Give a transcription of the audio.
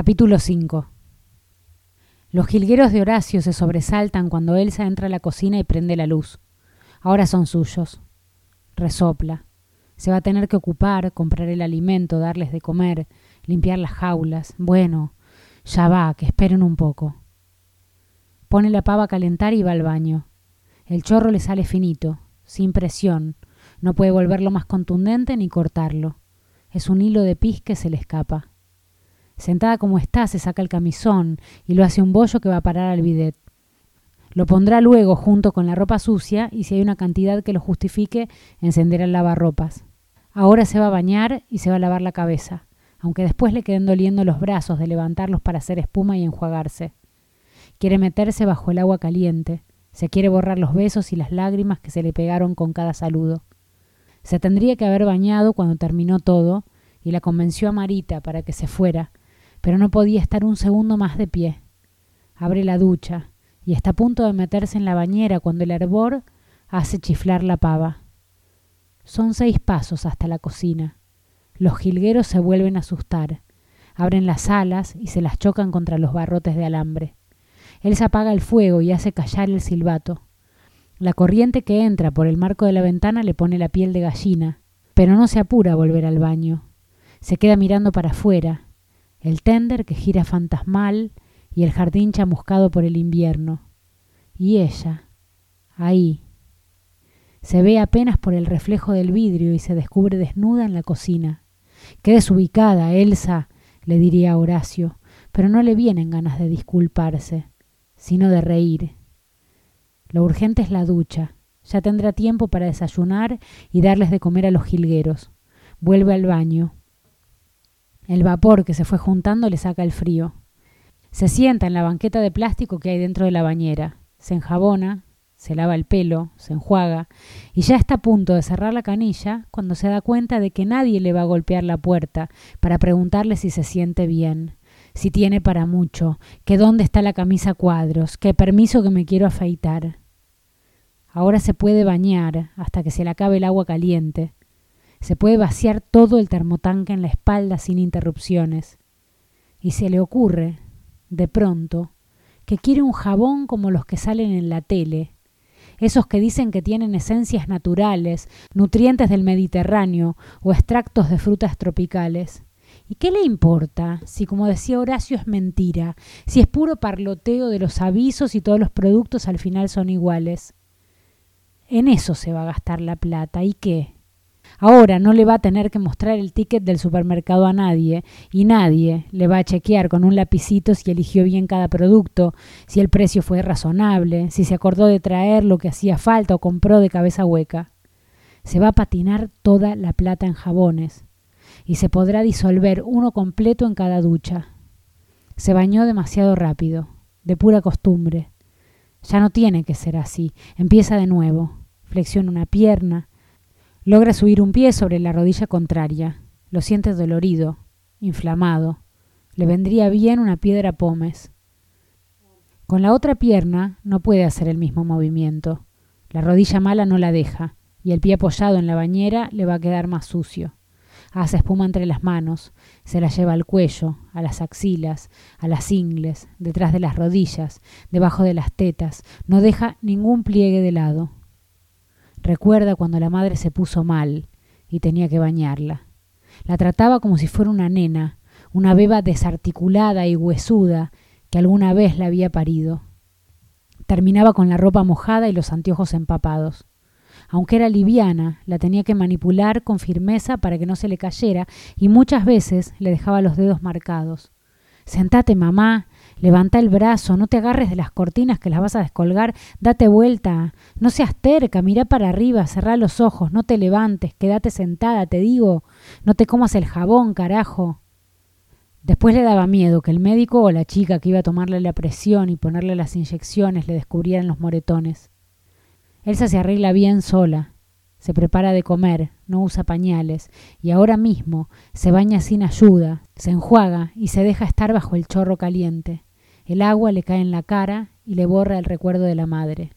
Capítulo 5 Los jilgueros de Horacio se sobresaltan cuando Elsa entra a la cocina y prende la luz. Ahora son suyos. Resopla. Se va a tener que ocupar, comprar el alimento, darles de comer, limpiar las jaulas. Bueno, ya va, que esperen un poco. Pone la pava a calentar y va al baño. El chorro le sale finito, sin presión. No puede volverlo más contundente ni cortarlo. Es un hilo de pis que se le escapa. Sentada como está, se saca el camisón y lo hace un bollo que va a parar al bidet. Lo pondrá luego junto con la ropa sucia y si hay una cantidad que lo justifique, encenderá el lavarropas. Ahora se va a bañar y se va a lavar la cabeza, aunque después le queden doliendo los brazos de levantarlos para hacer espuma y enjuagarse. Quiere meterse bajo el agua caliente, se quiere borrar los besos y las lágrimas que se le pegaron con cada saludo. Se tendría que haber bañado cuando terminó todo y la convenció a Marita para que se fuera, pero no podía estar un segundo más de pie. Abre la ducha y está a punto de meterse en la bañera cuando el hervor hace chiflar la pava. Son seis pasos hasta la cocina. Los jilgueros se vuelven a asustar. Abren las alas y se las chocan contra los barrotes de alambre. Él se apaga el fuego y hace callar el silbato. La corriente que entra por el marco de la ventana le pone la piel de gallina, pero no se apura a volver al baño. Se queda mirando para afuera, el tender que gira fantasmal y el jardín chamuscado por el invierno. Y ella, ahí. Se ve apenas por el reflejo del vidrio y se descubre desnuda en la cocina. Qué desubicada, Elsa, le diría Horacio, pero no le vienen ganas de disculparse, sino de reír. Lo urgente es la ducha. Ya tendrá tiempo para desayunar y darles de comer a los jilgueros. Vuelve al baño. El vapor que se fue juntando le saca el frío. Se sienta en la banqueta de plástico que hay dentro de la bañera. Se enjabona, se lava el pelo, se enjuaga y ya está a punto de cerrar la canilla cuando se da cuenta de que nadie le va a golpear la puerta para preguntarle si se siente bien, si tiene para mucho, que dónde está la camisa cuadros, que permiso que me quiero afeitar. Ahora se puede bañar hasta que se le acabe el agua caliente, se puede vaciar todo el termotanque en la espalda sin interrupciones. Y se le ocurre, de pronto, que quiere un jabón como los que salen en la tele, esos que dicen que tienen esencias naturales, nutrientes del Mediterráneo o extractos de frutas tropicales. ¿Y qué le importa si, como decía Horacio, es mentira, si es puro parloteo de los avisos y todos los productos al final son iguales? En eso se va a gastar la plata. ¿Y qué? Ahora no le va a tener que mostrar el ticket del supermercado a nadie y nadie le va a chequear con un lapicito si eligió bien cada producto, si el precio fue razonable, si se acordó de traer lo que hacía falta o compró de cabeza hueca. Se va a patinar toda la plata en jabones y se podrá disolver uno completo en cada ducha. Se bañó demasiado rápido, de pura costumbre. Ya no tiene que ser así. Empieza de nuevo. Flexiona una pierna, Logra subir un pie sobre la rodilla contraria. Lo siente dolorido, inflamado. Le vendría bien una piedra pómez. Con la otra pierna no puede hacer el mismo movimiento. La rodilla mala no la deja, y el pie apoyado en la bañera le va a quedar más sucio. Hace espuma entre las manos, se la lleva al cuello, a las axilas, a las ingles, detrás de las rodillas, debajo de las tetas, no deja ningún pliegue de lado. Recuerda cuando la madre se puso mal y tenía que bañarla. La trataba como si fuera una nena, una beba desarticulada y huesuda que alguna vez la había parido. Terminaba con la ropa mojada y los anteojos empapados. Aunque era liviana, la tenía que manipular con firmeza para que no se le cayera y muchas veces le dejaba los dedos marcados. Sentate, mamá, levanta el brazo, no te agarres de las cortinas que las vas a descolgar, date vuelta, no seas terca, mira para arriba, cerrá los ojos, no te levantes, quédate sentada, te digo, no te comas el jabón, carajo. Después le daba miedo que el médico o la chica que iba a tomarle la presión y ponerle las inyecciones le descubrieran los moretones. Elsa se arregla bien sola, se prepara de comer, no usa pañales, y ahora mismo se baña sin ayuda, se enjuaga y se deja estar bajo el chorro caliente. El agua le cae en la cara y le borra el recuerdo de la madre.